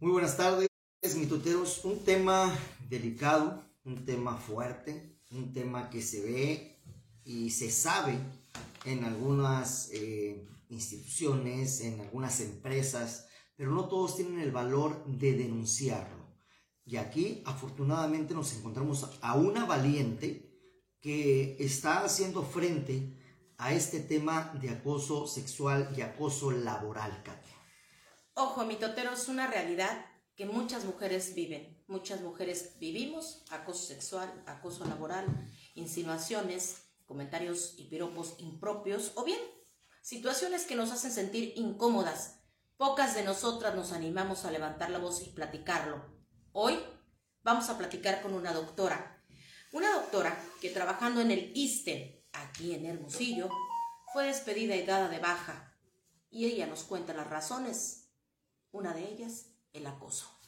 Muy buenas tardes, mituteros. Un tema delicado, un tema fuerte, un tema que se ve y se sabe en algunas eh, instituciones, en algunas empresas, pero no todos tienen el valor de denunciarlo. Y aquí, afortunadamente, nos encontramos a una valiente que está haciendo frente a este tema de acoso sexual y acoso laboral, Katia. Ojo, mitotero, es una realidad que muchas mujeres viven. Muchas mujeres vivimos acoso sexual, acoso laboral, insinuaciones, comentarios y piropos impropios o bien situaciones que nos hacen sentir incómodas. Pocas de nosotras nos animamos a levantar la voz y platicarlo. Hoy vamos a platicar con una doctora. Una doctora que trabajando en el ISTE, aquí en Hermosillo, fue despedida y dada de baja. Y ella nos cuenta las razones una de ellas, el acoso.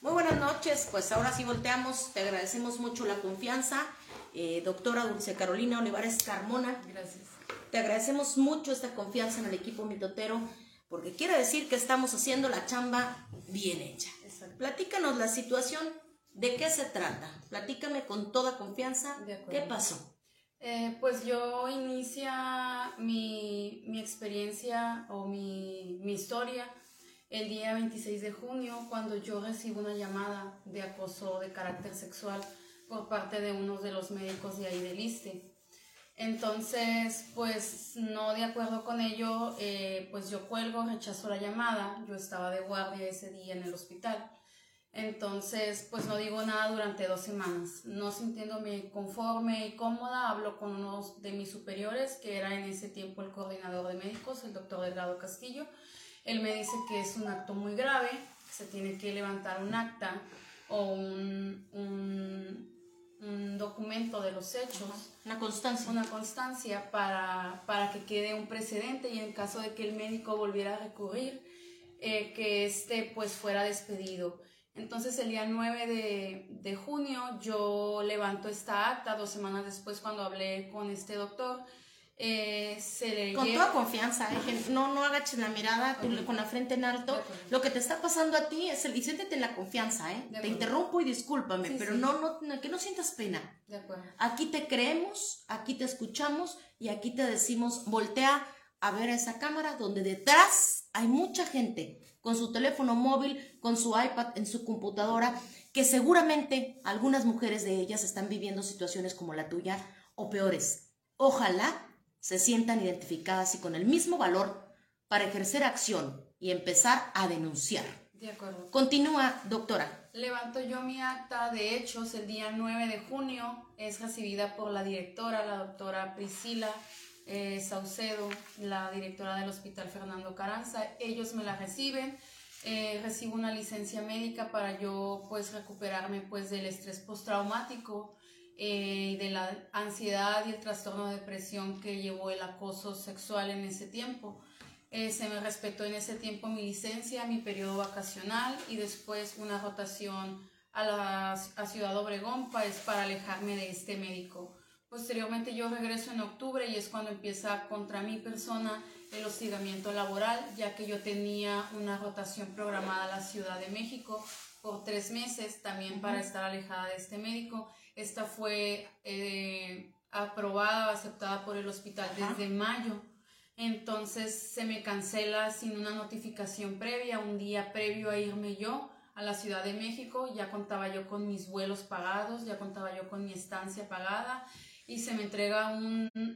Muy buenas noches, pues ahora sí volteamos, te agradecemos mucho la confianza, eh, doctora Dulce Carolina Olivares Carmona. Gracias. Te agradecemos mucho esta confianza en el equipo mitotero, porque quiere decir que estamos haciendo la chamba bien hecha. Platícanos la situación, ¿de qué se trata? Platícame con toda confianza, ¿qué pasó? Eh, pues yo inicia mi, mi experiencia o mi, mi historia el día 26 de junio cuando yo recibo una llamada de acoso de carácter sexual por parte de uno de los médicos de ahí del ISTE. Entonces, pues no de acuerdo con ello, eh, pues yo cuelgo, rechazo la llamada, yo estaba de guardia ese día en el hospital. Entonces, pues no digo nada durante dos semanas. No sintiéndome conforme y cómoda, hablo con uno de mis superiores, que era en ese tiempo el coordinador de médicos, el doctor Delgado Castillo, él me dice que es un acto muy grave, que se tiene que levantar un acta o un, un, documento de los hechos. Una constancia. Una constancia para, para, que quede un precedente y en caso de que el médico volviera a recurrir, eh, que este pues fuera despedido. Entonces el día 9 de, de, junio yo levanto esta acta, dos semanas después cuando hablé con este doctor, eh, se con toda confianza, ¿eh? no, no agaches la mirada con la frente en alto. Lo que te está pasando a ti es el y siéntete en la confianza, ¿eh? Te interrumpo y discúlpame, pero No, no, que no sientas pena. Aquí te creemos, aquí te escuchamos y aquí te decimos, voltea a ver a esa cámara donde detrás hay mucha gente con su teléfono móvil, con su iPad, en su computadora, que seguramente algunas mujeres de ellas están viviendo situaciones como la tuya o peores. Ojalá se sientan identificadas y con el mismo valor para ejercer acción y empezar a denunciar. De acuerdo. Continúa, doctora. Levanto yo mi acta de hechos el día 9 de junio. Es recibida por la directora, la doctora Priscila eh, Saucedo, la directora del Hospital Fernando Caranza. Ellos me la reciben. Eh, recibo una licencia médica para yo pues recuperarme pues del estrés postraumático eh, de la ansiedad y el trastorno de depresión que llevó el acoso sexual en ese tiempo. Eh, se me respetó en ese tiempo mi licencia, mi periodo vacacional y después una rotación a, la, a Ciudad Obregón para, para alejarme de este médico. Posteriormente yo regreso en octubre y es cuando empieza contra mi persona el hostigamiento laboral, ya que yo tenía una rotación programada a la Ciudad de México por tres meses también para estar alejada de este médico esta fue eh, aprobada aceptada por el hospital desde mayo. Entonces se me cancela sin una notificación previa, un día previo a irme yo a la Ciudad de México, ya contaba yo con mis vuelos pagados, ya contaba yo con mi estancia pagada y se me entrega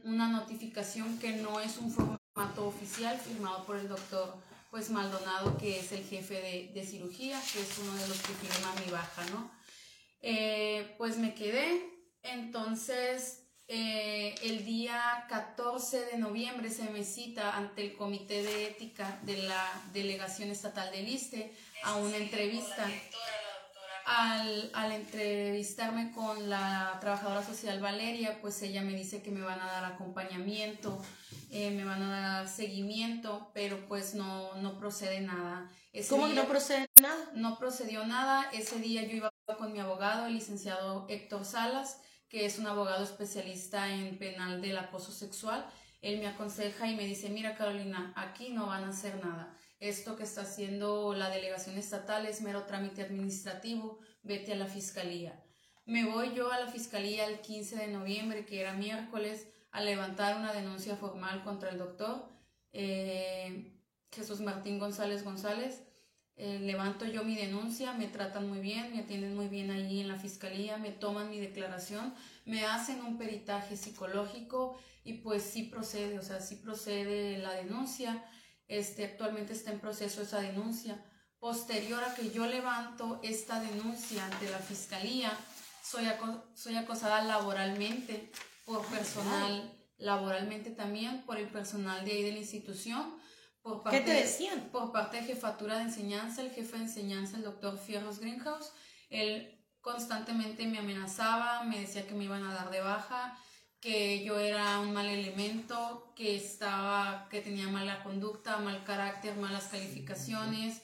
una notificación que no es un formato oficial firmado por el doctor pues Maldonado, que es el jefe de, de cirugía, que es uno de los que firma mi baja, ¿no? Eh, pues me quedé. Entonces, eh, el día 14 de noviembre se me cita ante el Comité de Ética de la Delegación Estatal del ISTE a una entrevista. Al, al, entrevistarme con la trabajadora social Valeria, pues ella me dice que me van a dar acompañamiento, eh, me van a dar seguimiento, pero pues no, no procede nada. ¿Cómo que no procede nada? No procedió nada. Ese día yo iba con mi abogado, el licenciado Héctor Salas, que es un abogado especialista en penal del acoso sexual. Él me aconseja y me dice, mira Carolina, aquí no van a hacer nada. esto que está haciendo la delegación estatal es mero trámite administrativo, vete a la fiscalía. Me voy yo a la fiscalía el 15 de noviembre, que era miércoles, a levantar una denuncia formal contra el doctor eh, Jesús Martín González González. Eh, levanto yo mi denuncia, me tratan muy bien, me atienden muy bien ahí en la fiscalía, me toman mi declaración, me hacen un peritaje psicológico y pues sí procede, o sea, sí procede la denuncia. Este, actualmente está en proceso esa denuncia. Posterior a que yo levanto esta denuncia ante la fiscalía, soy, soy acosada laboralmente por personal, laboralmente también por el personal de ahí de la institución. Por parte, ¿Qué te decían? por parte de jefatura de enseñanza, el jefe de enseñanza, el doctor Fierros Greenhouse. Él constantemente me amenazaba, me decía que me iban a dar de baja, que yo era un mal elemento, que estaba, que tenía mala conducta, mal carácter, malas calificaciones,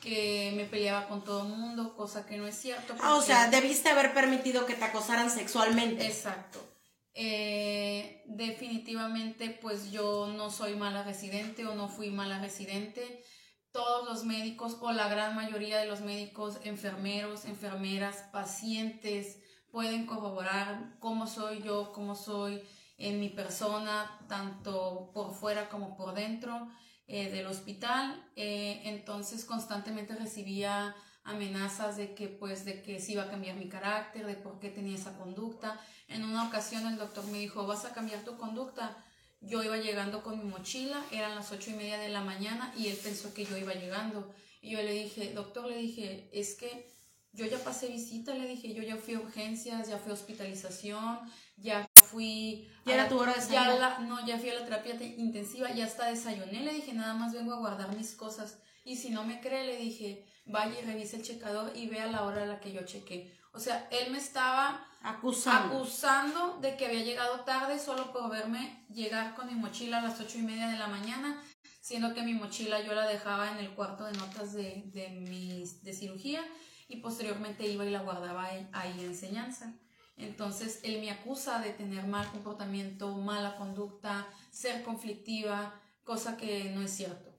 que me peleaba con todo el mundo, cosa que no es cierto. Ah, o sea, debiste haber permitido que te acosaran sexualmente. Exacto. Eh, definitivamente, pues yo no soy mala residente o no fui mala residente. Todos los médicos o la gran mayoría de los médicos, enfermeros, enfermeras, pacientes, pueden corroborar cómo soy yo, cómo soy en mi persona, tanto por fuera como por dentro eh, del hospital. Eh, entonces constantemente recibía amenazas de que pues de que se iba a cambiar mi carácter, de por qué tenía esa conducta. En una ocasión el doctor me dijo, vas a cambiar tu conducta. Yo iba llegando con mi mochila, eran las ocho y media de la mañana y él pensó que yo iba llegando. Y yo le dije, doctor, le dije, es que yo ya pasé visita, le dije, yo ya fui a urgencias, ya fui a hospitalización, ya fui... ¿Ya era tu hora de ya No, ya fui a la terapia intensiva, ya hasta desayuné, le dije, nada más vengo a guardar mis cosas. Y si no me cree, le dije, vaya y revise el checador y vea la hora a la que yo chequé. O sea, él me estaba acusando. acusando de que había llegado tarde solo por verme llegar con mi mochila a las ocho y media de la mañana, siendo que mi mochila yo la dejaba en el cuarto de notas de, de, mis, de cirugía y posteriormente iba y la guardaba ahí, en enseñanza. Entonces, él me acusa de tener mal comportamiento, mala conducta, ser conflictiva, cosa que no es cierto.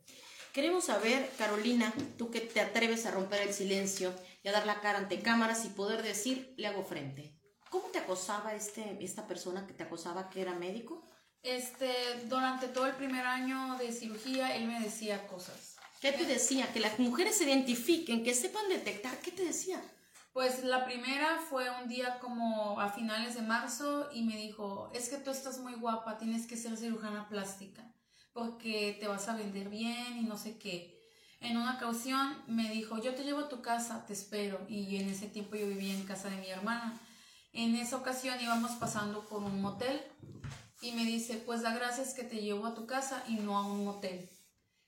Queremos saber, Carolina, tú que te atreves a romper el silencio y a dar la cara ante cámaras y poder decir, le hago frente. ¿Cómo te acosaba este, esta persona que te acosaba que era médico? Este, durante todo el primer año de cirugía, él me decía cosas ¿Qué te decía? Que las mujeres se identifiquen, que sepan detectar. ¿Qué te decía? Pues la primera fue un día como a finales de marzo y me dijo, es que tú estás muy guapa, tienes que ser cirujana plástica porque te vas a vender bien y no sé qué. En una ocasión me dijo, yo te llevo a tu casa, te espero. Y en ese tiempo yo vivía en casa de mi hermana. En esa ocasión íbamos pasando por un motel y me dice, pues da gracias que te llevo a tu casa y no a un motel.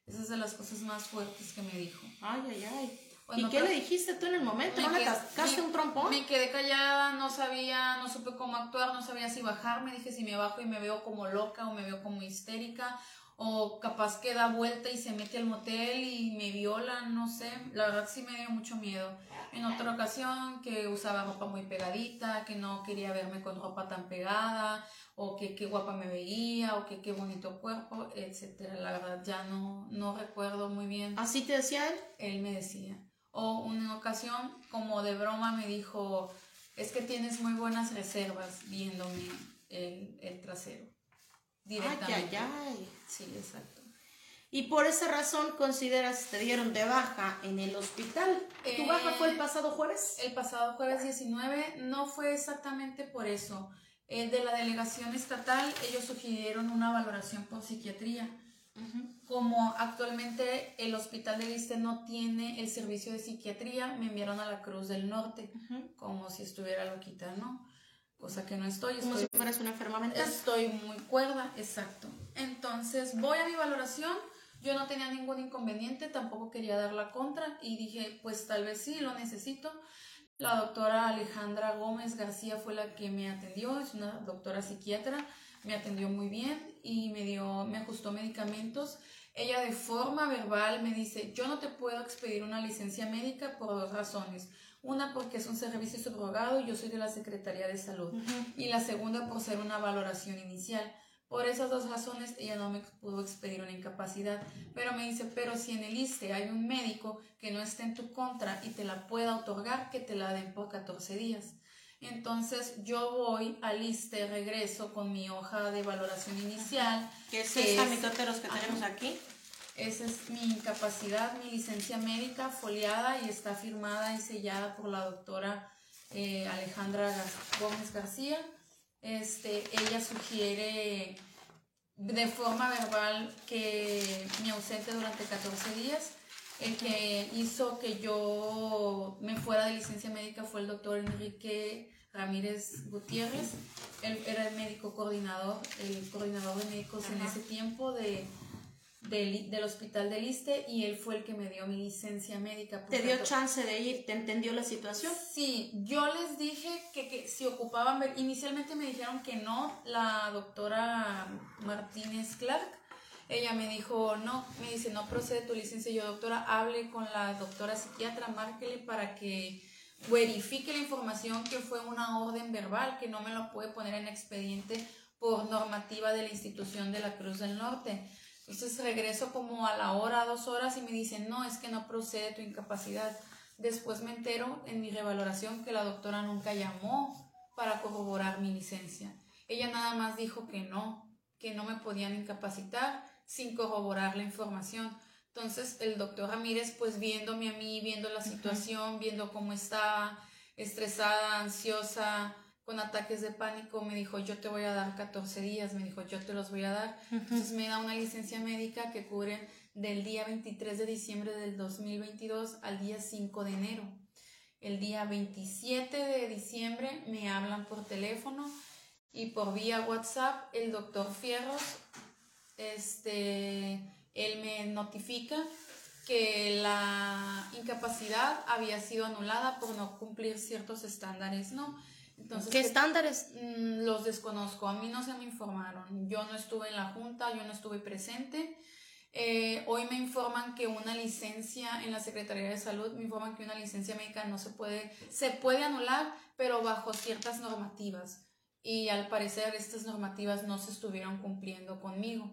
Esa es de las cosas más fuertes que me dijo. Ay, ay, ay. ¿Y qué le dijiste tú en el momento? ¿No le cascaste un trompón? Me quedé callada, no sabía, no supe cómo actuar, no sabía si bajarme. Dije si me bajo y me veo como loca o me veo como histérica o capaz que da vuelta y se mete al motel y me viola, no sé. La verdad sí me dio mucho miedo. En otra ocasión que usaba ropa muy pegadita, que no quería verme con ropa tan pegada, o que qué guapa me veía, o que qué bonito cuerpo, etcétera. La verdad ya no, no recuerdo muy bien. ¿Así te decía él? Él me decía. O una ocasión, como de broma, me dijo, es que tienes muy buenas reservas viéndome el, el trasero. Directamente. Ay, ay, ay. Sí, exacto. Y por esa razón consideras te dieron de baja en el hospital. ¿Tu eh, baja fue el pasado jueves? El pasado jueves 19 no fue exactamente por eso. El de la delegación estatal, ellos sugirieron una valoración por psiquiatría. Como actualmente el hospital de Viste no tiene el servicio de psiquiatría, me enviaron a la Cruz del Norte, como si estuviera loquita, ¿no? Cosa que no estoy. Como si fueras una enferma mental. Estoy muy cuerda, exacto. Entonces voy a mi valoración, yo no tenía ningún inconveniente, tampoco quería dar la contra y dije, pues tal vez sí, lo necesito. La doctora Alejandra Gómez García fue la que me atendió, es una doctora psiquiatra, me atendió muy bien y me dio, me ajustó medicamentos. Ella de forma verbal me dice, yo no te puedo expedir una licencia médica por dos razones. Una porque es un servicio subrogado y yo soy de la Secretaría de Salud. Y la segunda por ser una valoración inicial. Por esas dos razones ella no me pudo expedir una incapacidad. Pero me dice, pero si en el ISTE hay un médico que no esté en tu contra y te la pueda otorgar, que te la den por 14 días. Entonces yo voy al ISTE, regreso con mi hoja de valoración inicial. ¿Qué es esta, mitoteros, que tenemos aquí? Esa es mi incapacidad, mi licencia médica foliada y está firmada y sellada por la doctora eh, Alejandra Gómez García. Este, ella sugiere de forma verbal que me ausente durante 14 días. El que hizo que yo me fuera de licencia médica fue el doctor Enrique Ramírez Gutiérrez. Él era el médico coordinador, el coordinador de médicos en ese tiempo de del, del, hospital del ISTE y él fue el que me dio mi licencia médica. ¿Te dio chance de ir? ¿Te entendió la situación? Sí, yo les dije que, que si ocupaban ver, inicialmente me dijeron que no, la doctora Martínez Clark, ella me dijo, no, me dice, no procede tu licencia. Yo, doctora, hable con la doctora psiquiatra, márquele para que verifique la información que fue una orden verbal, que no me lo puede poner en expediente por normativa de la institución de la Cruz del Norte. Entonces regreso como a la hora, dos horas y me dicen, no, es que no procede tu incapacidad. Después me entero en mi revaloración que la doctora nunca llamó para corroborar mi licencia. Ella nada más dijo que no, que no me podían incapacitar sin corroborar la información. Entonces el doctor Ramírez, pues viéndome a mí, viendo la situación, viendo cómo estaba, estresada, ansiosa, con ataques de pánico, me dijo, yo te voy a dar 14 días, me dijo, yo te los voy a dar. Entonces me da una licencia médica que cubre del día 23 de diciembre del 2022 al día 5 de enero. El día 27 de diciembre me hablan por teléfono y por vía WhatsApp el doctor Fierros, este, él me notifica que la incapacidad había sido anulada por no cumplir ciertos estándares, ¿no? ¿Qué estándares? Mm, los desconozco, a mí no se me informaron. Yo no estuve en la junta, yo no estuve presente. Eh, hoy me informan que una licencia en la Secretaría de Salud, me informan que una licencia médica no se puede, se puede anular, pero bajo ciertas normativas. Y al parecer estas normativas no se estuvieron cumpliendo conmigo.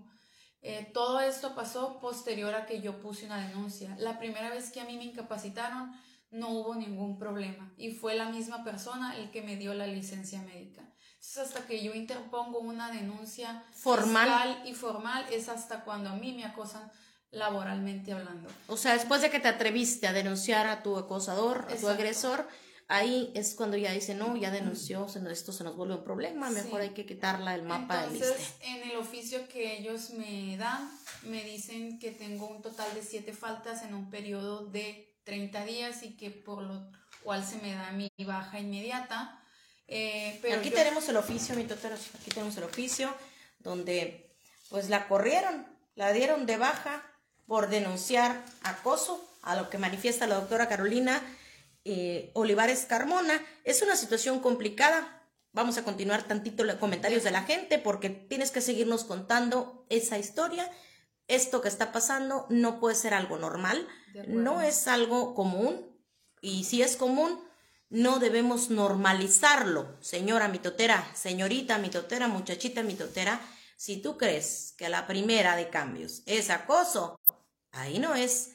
Eh, todo esto pasó posterior a que yo puse una denuncia. La primera vez que a mí me incapacitaron, no hubo ningún problema y fue la misma persona el que me dio la licencia médica. Entonces, hasta que yo interpongo una denuncia formal y formal es hasta cuando a mí me acosan laboralmente hablando. O sea, después de que te atreviste a denunciar a tu acosador, a tu agresor, ahí es cuando ya dice, no, ya denunció, esto se nos vuelve un problema, mejor hay que quitarla del mapa Entonces, en el oficio que ellos me dan, me dicen que tengo un total de siete faltas en un periodo de 30 días y que por lo cual se me da mi baja inmediata. Eh, pero aquí tenemos el oficio, mi totero, aquí tenemos el oficio donde pues la corrieron, la dieron de baja por denunciar acoso a lo que manifiesta la doctora Carolina eh, Olivares Carmona. Es una situación complicada. Vamos a continuar tantito los comentarios de la gente porque tienes que seguirnos contando esa historia esto que está pasando no puede ser algo normal, no es algo común y si es común, no debemos normalizarlo. Señora mitotera, señorita mitotera, muchachita mitotera, si tú crees que la primera de cambios es acoso, ahí no es.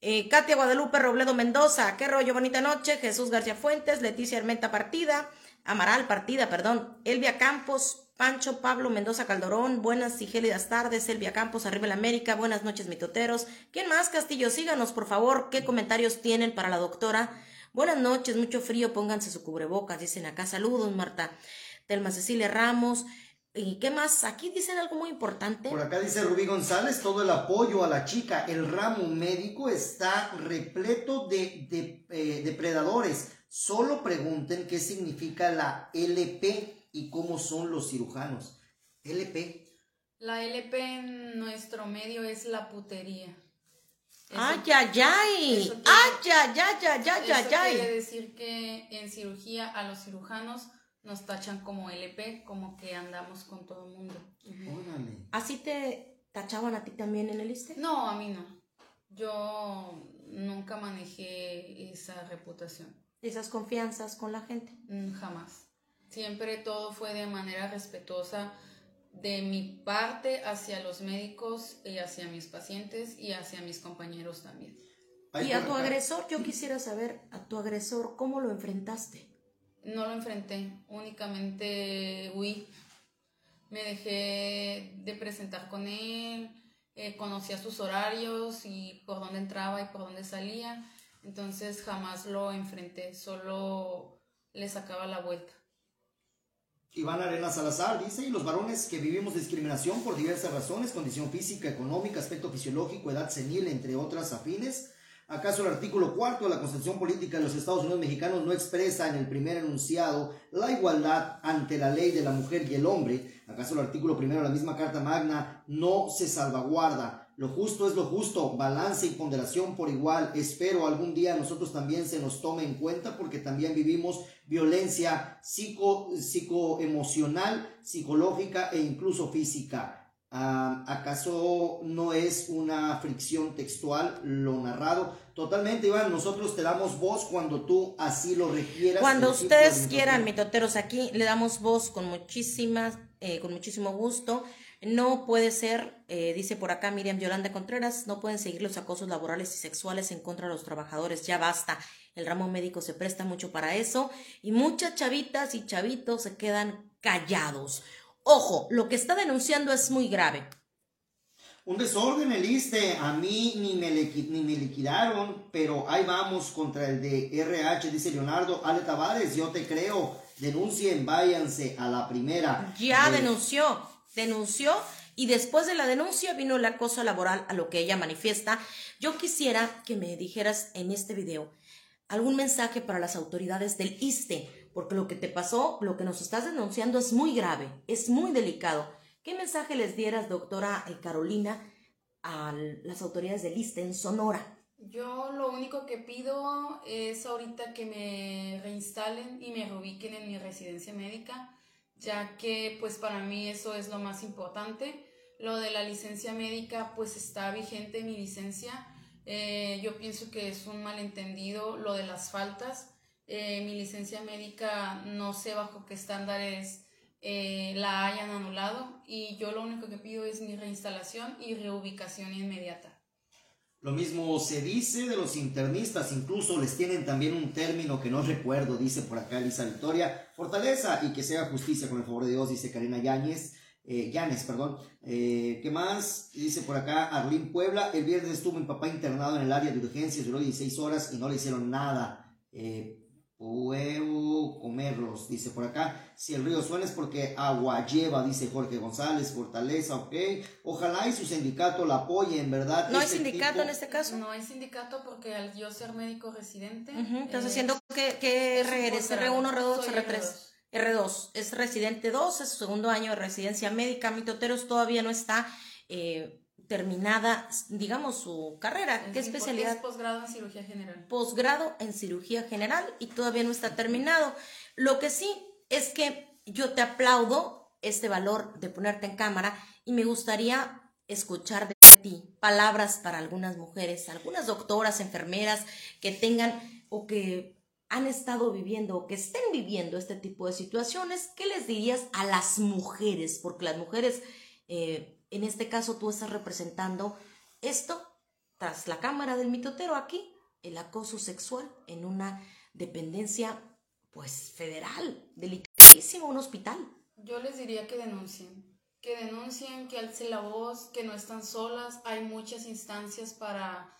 Eh, Katia Guadalupe Robledo Mendoza, qué rollo, bonita noche. Jesús García Fuentes, Leticia Armenta Partida, Amaral Partida, perdón. Elvia Campos, Pancho Pablo Mendoza Caldorón, buenas y gélidas tardes, Selvia Campos, arriba en América, buenas noches, mitoteros. ¿Quién más, Castillo? Síganos, por favor, qué comentarios tienen para la doctora. Buenas noches, mucho frío, pónganse su cubrebocas, dicen acá. Saludos, Marta. Telma Cecilia Ramos. ¿Y qué más? Aquí dicen algo muy importante. Por acá dice Rubí González, todo el apoyo a la chica. El ramo médico está repleto de, de eh, depredadores. Solo pregunten qué significa la LP y cómo son los cirujanos. LP. La LP en nuestro medio es la putería. ¡Ay, ay, ay! ¡Ay, ay, ay, ay, ay, ay, ay! Quiere decir que en cirugía a los cirujanos nos tachan como LP, como que andamos con todo el mundo. ¿Así te tachaban a ti también en el ISTE? No, a mí no. Yo nunca manejé esa reputación. ¿Esas confianzas con la gente? Mm, jamás. Siempre todo fue de manera respetuosa. de mi parte hacia los médicos y hacia mis pacientes y hacia mis compañeros también. Y a tu agresor, yo quisiera saber, a tu agresor, ¿cómo lo enfrentaste? No lo enfrenté, únicamente huí. Me dejé de presentar con él, eh, conocía sus horarios y por dónde entraba y por dónde salía. Entonces jamás lo enfrenté, solo le sacaba la vuelta. Iván Arena Salazar dice, y los varones que vivimos discriminación por diversas razones, condición física, económica, aspecto fisiológico, edad senil, entre otras afines, ¿Acaso el artículo cuarto de la Constitución Política de los Estados Unidos Mexicanos no expresa en el primer enunciado la igualdad ante la ley de la mujer y el hombre? ¿Acaso el artículo primero de la misma Carta Magna no se salvaguarda? Lo justo es lo justo, balance y ponderación por igual. Espero algún día nosotros también se nos tome en cuenta porque también vivimos violencia psico, psicoemocional, psicológica e incluso física. ¿Acaso no es una fricción textual lo narrado? Totalmente, Iván, nosotros te damos voz cuando tú así lo requieras. Cuando ustedes quieran, mitoteros, aquí le damos voz con muchísimas, eh, con muchísimo gusto. No puede ser, eh, dice por acá Miriam Yolanda Contreras, no pueden seguir los acosos laborales y sexuales en contra de los trabajadores, ya basta. El ramo médico se presta mucho para eso y muchas chavitas y chavitos se quedan callados. Ojo, lo que está denunciando es muy grave. Un desorden el ISTE, a mí ni me, ni me liquidaron, pero ahí vamos contra el de RH, dice Leonardo Ale Tavares, yo te creo, denuncien, váyanse a la primera. Ya denunció, denunció y después de la denuncia vino el acoso laboral a lo que ella manifiesta. Yo quisiera que me dijeras en este video algún mensaje para las autoridades del ISTE porque lo que te pasó, lo que nos estás denunciando es muy grave, es muy delicado. ¿Qué mensaje les dieras, doctora eh, Carolina, a las autoridades del ISTE en Sonora? Yo lo único que pido es ahorita que me reinstalen y me reubiquen en mi residencia médica, ya que pues para mí eso es lo más importante. Lo de la licencia médica pues está vigente mi licencia. Eh, yo pienso que es un malentendido lo de las faltas eh, mi licencia médica no sé bajo qué estándares eh, la hayan anulado y yo lo único que pido es mi reinstalación y reubicación inmediata. Lo mismo se dice de los internistas, incluso les tienen también un término que no recuerdo, dice por acá Elisa Victoria, fortaleza y que sea justicia con el favor de Dios, dice Karina Yáñez. Eh, perdón. Eh, ¿Qué más? Dice por acá Arlín Puebla. El viernes estuvo mi papá internado en el área de urgencias, duró 16 horas y no le hicieron nada. Eh, Puedo comerlos, dice por acá. Si el río suena es porque agua lleva, dice Jorge González, Fortaleza, ok. Ojalá y su sindicato la apoye, en verdad. ¿No hay este sindicato en este caso? No hay sindicato porque al yo ser médico residente. Estás haciendo que, que R1, R2, R3. R2 es residente 2, es su segundo año de residencia médica. Mitoteros todavía no está. Eh, terminada, digamos, su carrera. ¿Qué especialidad? Es posgrado en cirugía general. Posgrado en cirugía general y todavía no está terminado. Lo que sí es que yo te aplaudo este valor de ponerte en cámara y me gustaría escuchar de ti palabras para algunas mujeres, algunas doctoras, enfermeras que tengan o que han estado viviendo o que estén viviendo este tipo de situaciones. ¿Qué les dirías a las mujeres? Porque las mujeres... Eh, en este caso tú estás representando esto tras la cámara del mitotero aquí, el acoso sexual en una dependencia pues federal, delicadísimo, un hospital. Yo les diría que denuncien, que denuncien, que alcen la voz, que no están solas, hay muchas instancias para,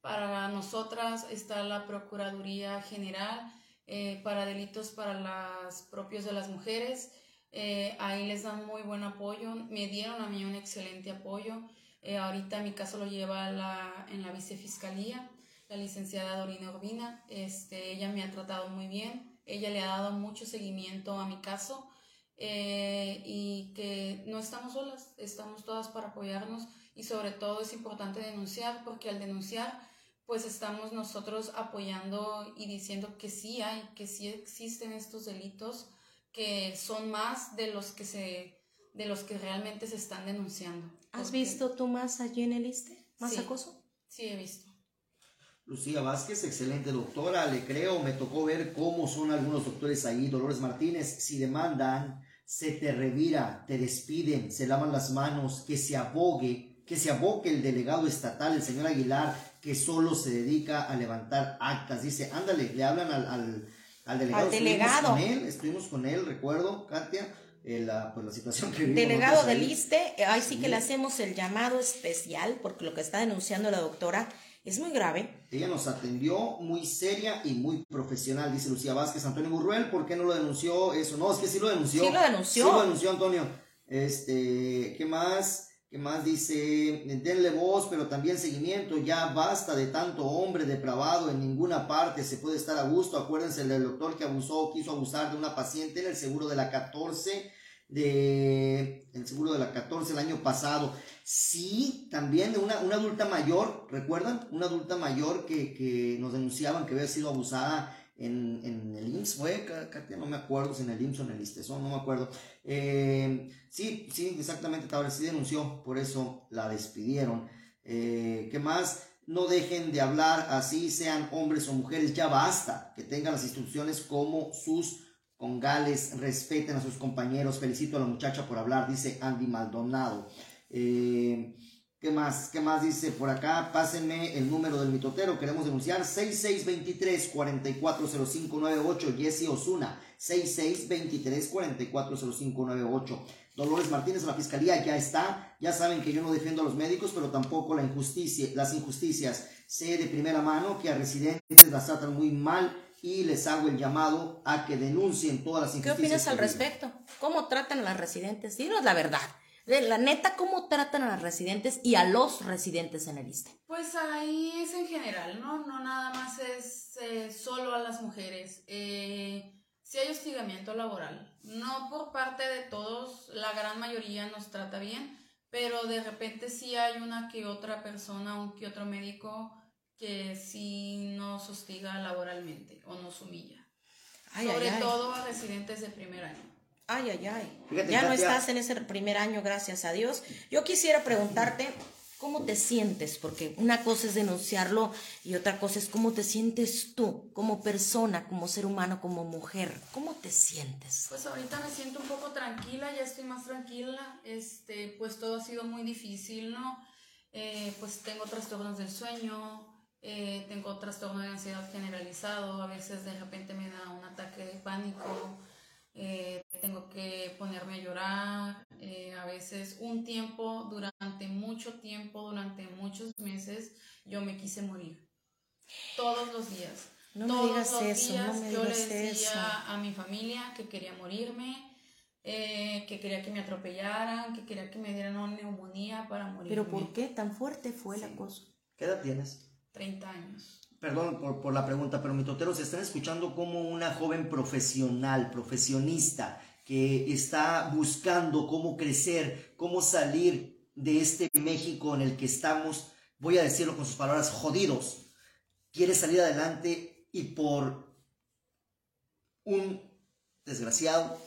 para nosotras, está la Procuraduría General eh, para delitos para las propios de las mujeres, eh, ahí les dan muy buen apoyo, me dieron a mí un excelente apoyo. Eh, ahorita mi caso lo lleva la, en la vicefiscalía, la licenciada Dorina Urbina. Este, ella me ha tratado muy bien, ella le ha dado mucho seguimiento a mi caso eh, y que no estamos solas, estamos todas para apoyarnos y sobre todo es importante denunciar porque al denunciar pues estamos nosotros apoyando y diciendo que sí hay, que sí existen estos delitos que son más de los que se de los que realmente se están denunciando. ¿Has visto tú más allí en el ISTE? ¿Más acoso? Sí, he visto. Lucía Vázquez, excelente doctora, le creo, me tocó ver cómo son algunos doctores ahí, Dolores Martínez, si demandan, se te revira, te despiden, se lavan las manos, que se abogue, que se aboque el delegado estatal, el señor Aguilar, que solo se dedica a levantar actas. Dice, ándale, le hablan al, al, al delegado. Al delegado. Estuvimos con él, estuvimos con él, recuerdo, Katia, eh, la, pues, la situación que vivimos Delegado del. ISTE, eh, ahí sí que le hacemos el llamado especial porque lo que está denunciando la doctora es muy grave. Ella nos atendió muy seria y muy profesional, dice Lucía Vázquez. Antonio Burruel, ¿por qué no lo denunció eso? No, es que sí lo denunció. Sí lo denunció. Sí lo denunció, Antonio. Este, ¿qué más? ¿Qué más dice? Denle voz, pero también seguimiento. Ya basta de tanto hombre depravado en ninguna parte. Se puede estar a gusto. Acuérdense del doctor que abusó, quiso abusar de una paciente en el seguro de la 14 de el seguro de la 14 el año pasado. Sí, también de una, una adulta mayor, ¿recuerdan? Una adulta mayor que, que nos denunciaban que había sido abusada en, el IMSS, fue, no me acuerdo si en el IMSS o en el ISTESON, no me acuerdo. Eh, sí, sí, exactamente, Tabre, sí denunció, por eso la despidieron. Eh, ¿Qué más? No dejen de hablar así, sean hombres o mujeres, ya basta, que tengan las instrucciones como sus congales, respeten a sus compañeros. Felicito a la muchacha por hablar, dice Andy Maldonado. Eh, ¿Qué más? ¿Qué más dice por acá? Pásenme el número del mitotero. Queremos denunciar 6623-440598. Jesse Osuna. 6623-440598. Dolores Martínez, la fiscalía ya está. Ya saben que yo no defiendo a los médicos, pero tampoco la injusticia, las injusticias. Sé de primera mano que a residentes las tratan muy mal y les hago el llamado a que denuncien todas las ¿Qué injusticias. opinas al viven. respecto? ¿Cómo tratan a las residentes? Dinos la verdad. La neta, ¿cómo tratan a las residentes y a los residentes en el ISTE? Pues ahí es en general, ¿no? No nada más es eh, solo a las mujeres. Eh, sí hay hostigamiento laboral. No por parte de todos, la gran mayoría nos trata bien, pero de repente sí hay una que otra persona, un que otro médico que sí nos hostiga laboralmente o nos humilla. Ay, Sobre ay, ay. todo a residentes de primer año. Ay, ay, ay. Fíjate, ya no Katia. estás en ese primer año, gracias a Dios. Yo quisiera preguntarte, ¿cómo te sientes? Porque una cosa es denunciarlo y otra cosa es cómo te sientes tú, como persona, como ser humano, como mujer. ¿Cómo te sientes? Pues ahorita me siento un poco tranquila, ya estoy más tranquila, este, pues todo ha sido muy difícil, ¿no? Eh, pues tengo trastornos del sueño, eh, tengo trastorno de ansiedad generalizado, a veces de repente me da un ataque de pánico, eh, tengo que ponerme a llorar, eh, a veces un tiempo, durante mucho tiempo, durante muchos meses, yo me quise morir. Todos los días. No me Todos digas los eso, no días me yo le decía eso. a mi familia que quería morirme, eh, que quería que me atropellaran, que quería que me dieran una neumonía para morirme. ¿Pero por qué tan fuerte fue el Sí. acoso? ¿Qué edad tienes? 30 años. Perdón por, por la pregunta, pero mitoteros están escuchando como una joven profesional, profesionista, que está buscando cómo crecer, cómo salir de este México en el que estamos, voy a decirlo con sus palabras, jodidos. Quiere salir adelante y por un desgraciado,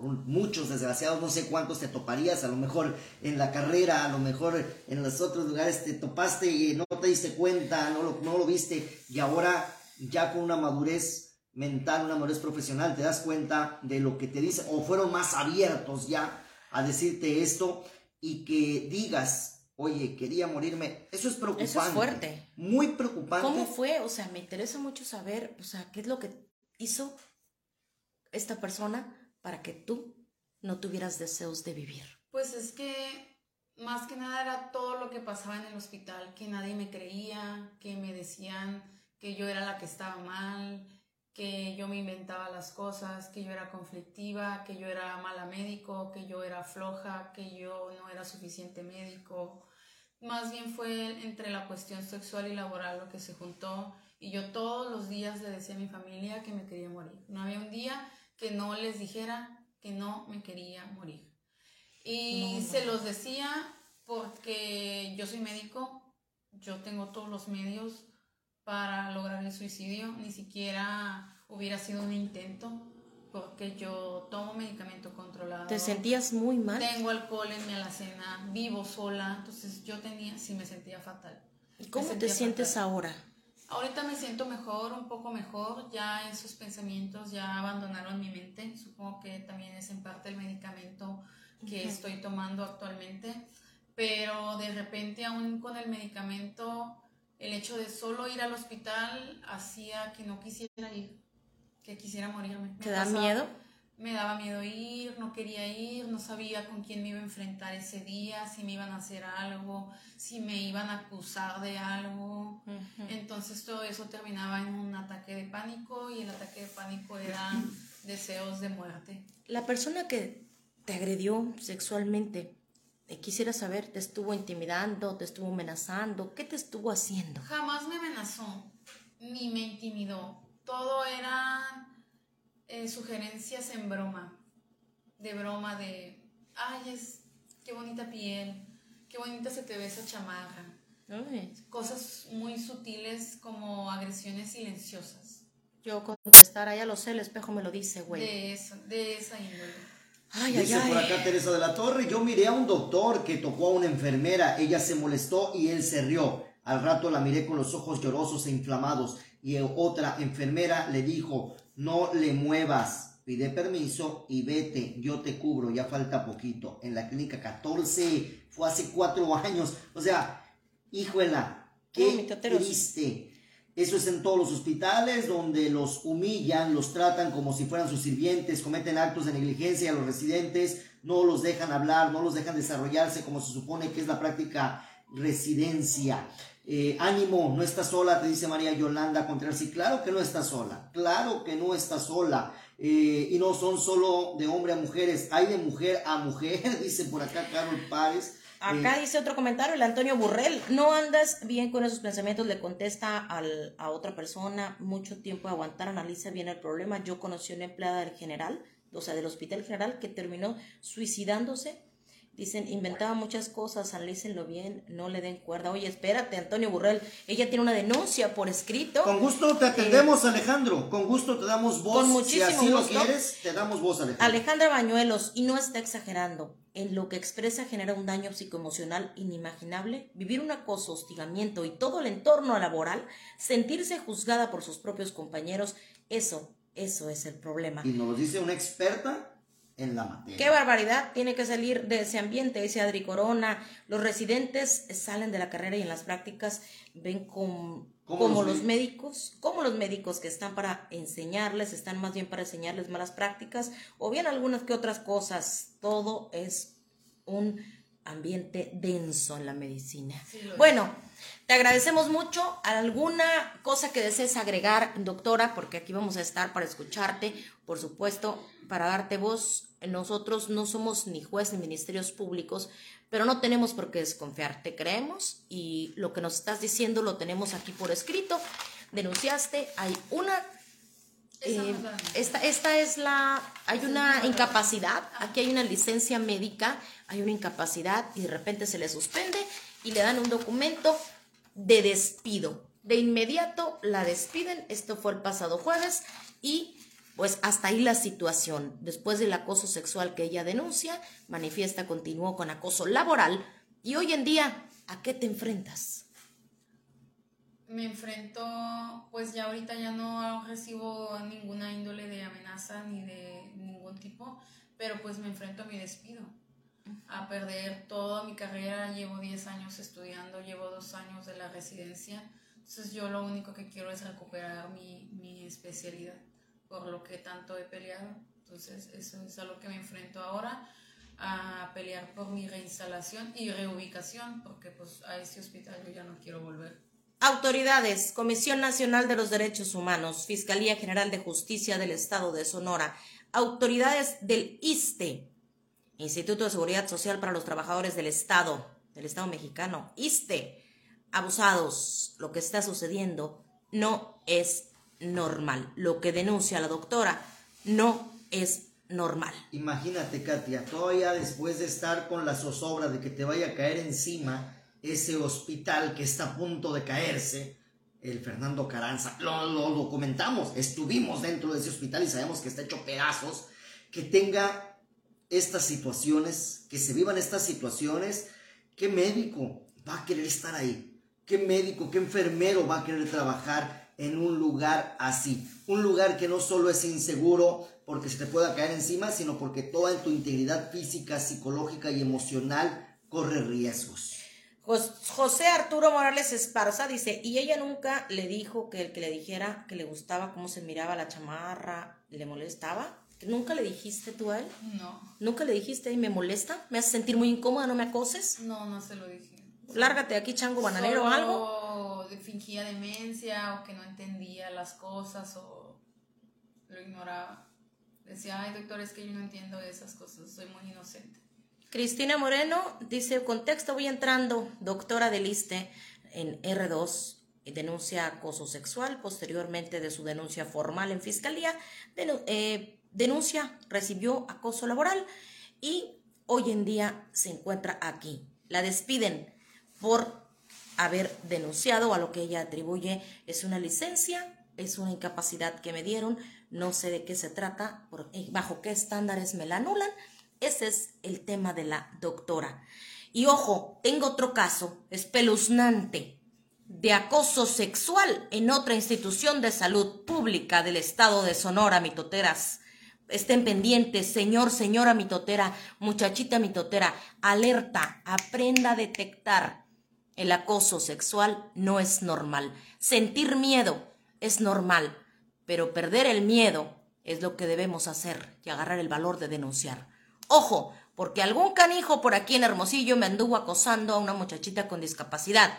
muchos desgraciados, no sé cuántos te toparías, a lo mejor en la carrera, a lo mejor en los otros lugares te topaste y no te diste cuenta, no lo, no lo viste, y ahora ya con una madurez mental, una madurez profesional, te das cuenta de lo que te dicen, o fueron más abiertos ya a decirte esto y que digas, oye, quería morirme, eso es preocupante. Eso es fuerte. Muy preocupante. ¿Cómo fue? O sea, me interesa mucho saber, o sea, qué es lo que hizo esta persona para que tú no tuvieras deseos de vivir. Pues es que más que nada era todo lo que pasaba en el hospital, que nadie me creía, que me decían que yo era la que estaba mal, que yo me inventaba las cosas, que yo era conflictiva, que yo era mala médico, que yo era floja, que yo no era suficiente médico. Más bien fue entre la cuestión sexual y laboral lo que se juntó y yo todos los días le decía a mi familia que me quería morir. No había un día que no les dijera que no me quería morir. Y No, no. se los decía porque yo soy médico, yo tengo todos los medios para lograr el suicidio, ni siquiera hubiera sido un intento, porque yo tomo medicamento controlado. ¿Te sentías muy mal? Tengo alcohol en mi alacena, vivo sola, entonces yo tenía, sí me sentía fatal. ¿Y ¿Cómo te sientes fatal. ahora? Ahorita me siento mejor, un poco mejor, ya esos pensamientos ya abandonaron mi mente, supongo que también es en parte el medicamento que estoy tomando actualmente, pero de repente aún con el medicamento, el hecho de solo ir al hospital hacía que no quisiera ir, que quisiera morirme. ¿Te da miedo? Me daba miedo ir, no quería ir, no sabía con quién me iba a enfrentar ese día, si me iban a hacer algo, si me iban a acusar de algo. Entonces todo eso terminaba en un ataque de pánico y el ataque de pánico era deseos de muerte. La persona que te agredió sexualmente, quisiera saber, ¿te estuvo intimidando, te estuvo amenazando? ¿Qué te estuvo haciendo? Jamás me amenazó, ni me intimidó. Todo era eh, sugerencias en broma, de broma, de, ay, es, qué bonita piel, qué bonita se te ve esa chamarra. Cosas muy sutiles como agresiones silenciosas. Yo contestar, ya lo sé, el espejo me lo dice, güey. De eso, de esa índole. Ay, Dice por acá Teresa de la Torre, yo miré a un doctor que tocó a una enfermera, ella se molestó y él se rió. Al rato la miré con los ojos llorosos e inflamados y otra enfermera le dijo, no le muevas, pide permiso y vete, yo te cubro, ya falta poquito. En la clínica 14, fue hace cuatro años, o sea, híjola, qué triste. Eso es en todos los hospitales donde los humillan, los tratan como si fueran sus sirvientes, cometen actos de negligencia a los residentes, no los dejan hablar, no los dejan desarrollarse como se supone que es la práctica residencia. Eh, ánimo, no estás sola, te dice María Yolanda Contreras. Y claro que no estás sola, claro que no estás sola. Eh, y no son solo de hombre a mujeres, hay de mujer a mujer, dice por acá Carol Párez. Acá eh, dice otro comentario, el Antonio Burrell, no andas bien con esos pensamientos, le contesta al, a otra persona, mucho tiempo de aguantar, analiza bien el problema. Yo conocí a una empleada del general, o sea, del hospital general, que terminó suicidándose Dicen, inventaba muchas cosas, analícenlo bien, no le den cuerda. Oye, espérate, Antonio Burrell, ella tiene una denuncia por escrito. Con gusto te atendemos, Alejandro. Con gusto te damos voz. Con muchísimo si así lo quieres, te damos voz, Alejandro. Alejandra Bañuelos, y no está exagerando. En lo que expresa genera un daño psicoemocional inimaginable. Vivir un acoso, hostigamiento y todo el entorno laboral, sentirse juzgada por sus propios compañeros, eso, eso es el problema. Y nos dice una experta la Qué barbaridad, tiene que salir de ese ambiente, dice Adri Corona. Los residentes salen de la carrera y en las prácticas ven como los, médicos, como los médicos que están para enseñarles, están más bien para enseñarles malas prácticas o bien algunas que otras cosas. Todo es un ambiente denso en la medicina. bueno, te agradecemos mucho. ¿Alguna cosa que desees agregar, doctora? Porque aquí vamos a estar para escucharte, por supuesto, para darte voz nosotros no somos ni juez ni ministerios públicos, pero no tenemos por qué desconfiar. Te creemos y lo que nos estás diciendo lo tenemos aquí por escrito. Denunciaste, hay una eh, esta, esta es la, hay una incapacidad, aquí hay una licencia médica, hay una incapacidad y de repente se le suspende y le dan un documento de despido. De inmediato la despiden, esto fue el pasado jueves y pues hasta ahí la situación. Después del acoso sexual que ella denuncia, manifiesta continuó con acoso laboral y hoy en día, ¿a qué te enfrentas? Me enfrento, pues ya ahorita ya no recibo ninguna índole de amenaza ni de ningún tipo, pero pues me enfrento a mi despido, a perder toda mi carrera. Llevo 10 años estudiando, llevo dos años de la residencia, entonces yo lo único que quiero es recuperar mi, mi especialidad por lo que tanto he peleado. Entonces, eso es a lo que me enfrento ahora, a pelear por mi reinstalación y reubicación, porque pues a ese hospital yo ya no quiero volver. Autoridades, Comisión Nacional de los Derechos Humanos, Fiscalía General de Justicia del Estado de Sonora, autoridades del ISTE, Instituto de Seguridad Social para los Trabajadores del Estado, del Estado mexicano, ISTE, abusados, lo que está sucediendo no es normal. Lo que denuncia la doctora no es normal. Imagínate, Katia, todavía después de estar con la zozobra de que te vaya a caer encima ese hospital que está a punto de caerse, el Fernando Caranza, lo, lo documentamos, estuvimos dentro de ese hospital y sabemos que está hecho pedazos, que tenga estas situaciones, que se vivan estas situaciones, ¿qué médico va a querer estar ahí? ¿Qué médico, qué enfermero va a querer trabajar en un lugar así? Un lugar que no solo es inseguro porque se te pueda caer encima, sino porque toda tu integridad física, psicológica y emocional corre riesgos. José Arturo Morales Esparza dice, y ella nunca le dijo que el que le dijera que le gustaba cómo se miraba la chamarra, le molestaba. ¿Nunca le dijiste tú a él? No. ¿Nunca le dijiste y me molesta? ¿Me hace sentir muy incómoda? ¿No me acoses? No, no se lo dije. Lárgate aquí, chango bananero o algo. Fingía demencia o que no entendía las cosas o lo ignoraba. Decía, ay doctor, es que yo no entiendo esas cosas, soy muy inocente. Cristina Moreno dice, contexto, voy entrando, doctora de Liste en R2, denuncia acoso sexual, posteriormente de su denuncia formal en fiscalía, eh, denuncia, recibió acoso laboral y hoy en día se encuentra aquí. La despiden por haber denunciado a lo que ella atribuye es una licencia, es una incapacidad que me dieron, no sé de qué se trata, eh, bajo qué estándares me la anulan. Ese es el tema de la doctora. Y ojo, tengo otro caso espeluznante de acoso sexual en otra institución de salud pública del estado de Sonora, mitoteras. Estén pendientes, señor, señora mitotera, muchachita mitotera, alerta, aprenda a detectar. El acoso sexual no es normal. Sentir miedo es normal, pero perder el miedo es lo que debemos hacer y agarrar el valor de denunciar. Ojo, porque algún canijo por aquí en Hermosillo me anduvo acosando a una muchachita con discapacidad.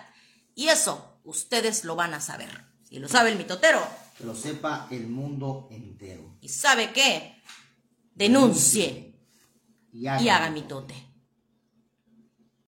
Y eso ustedes lo van a saber. Y lo sabe el mitotero. Que lo sepa el mundo entero. ¿Y sabe qué? Denuncie. Y haga, y haga mitote.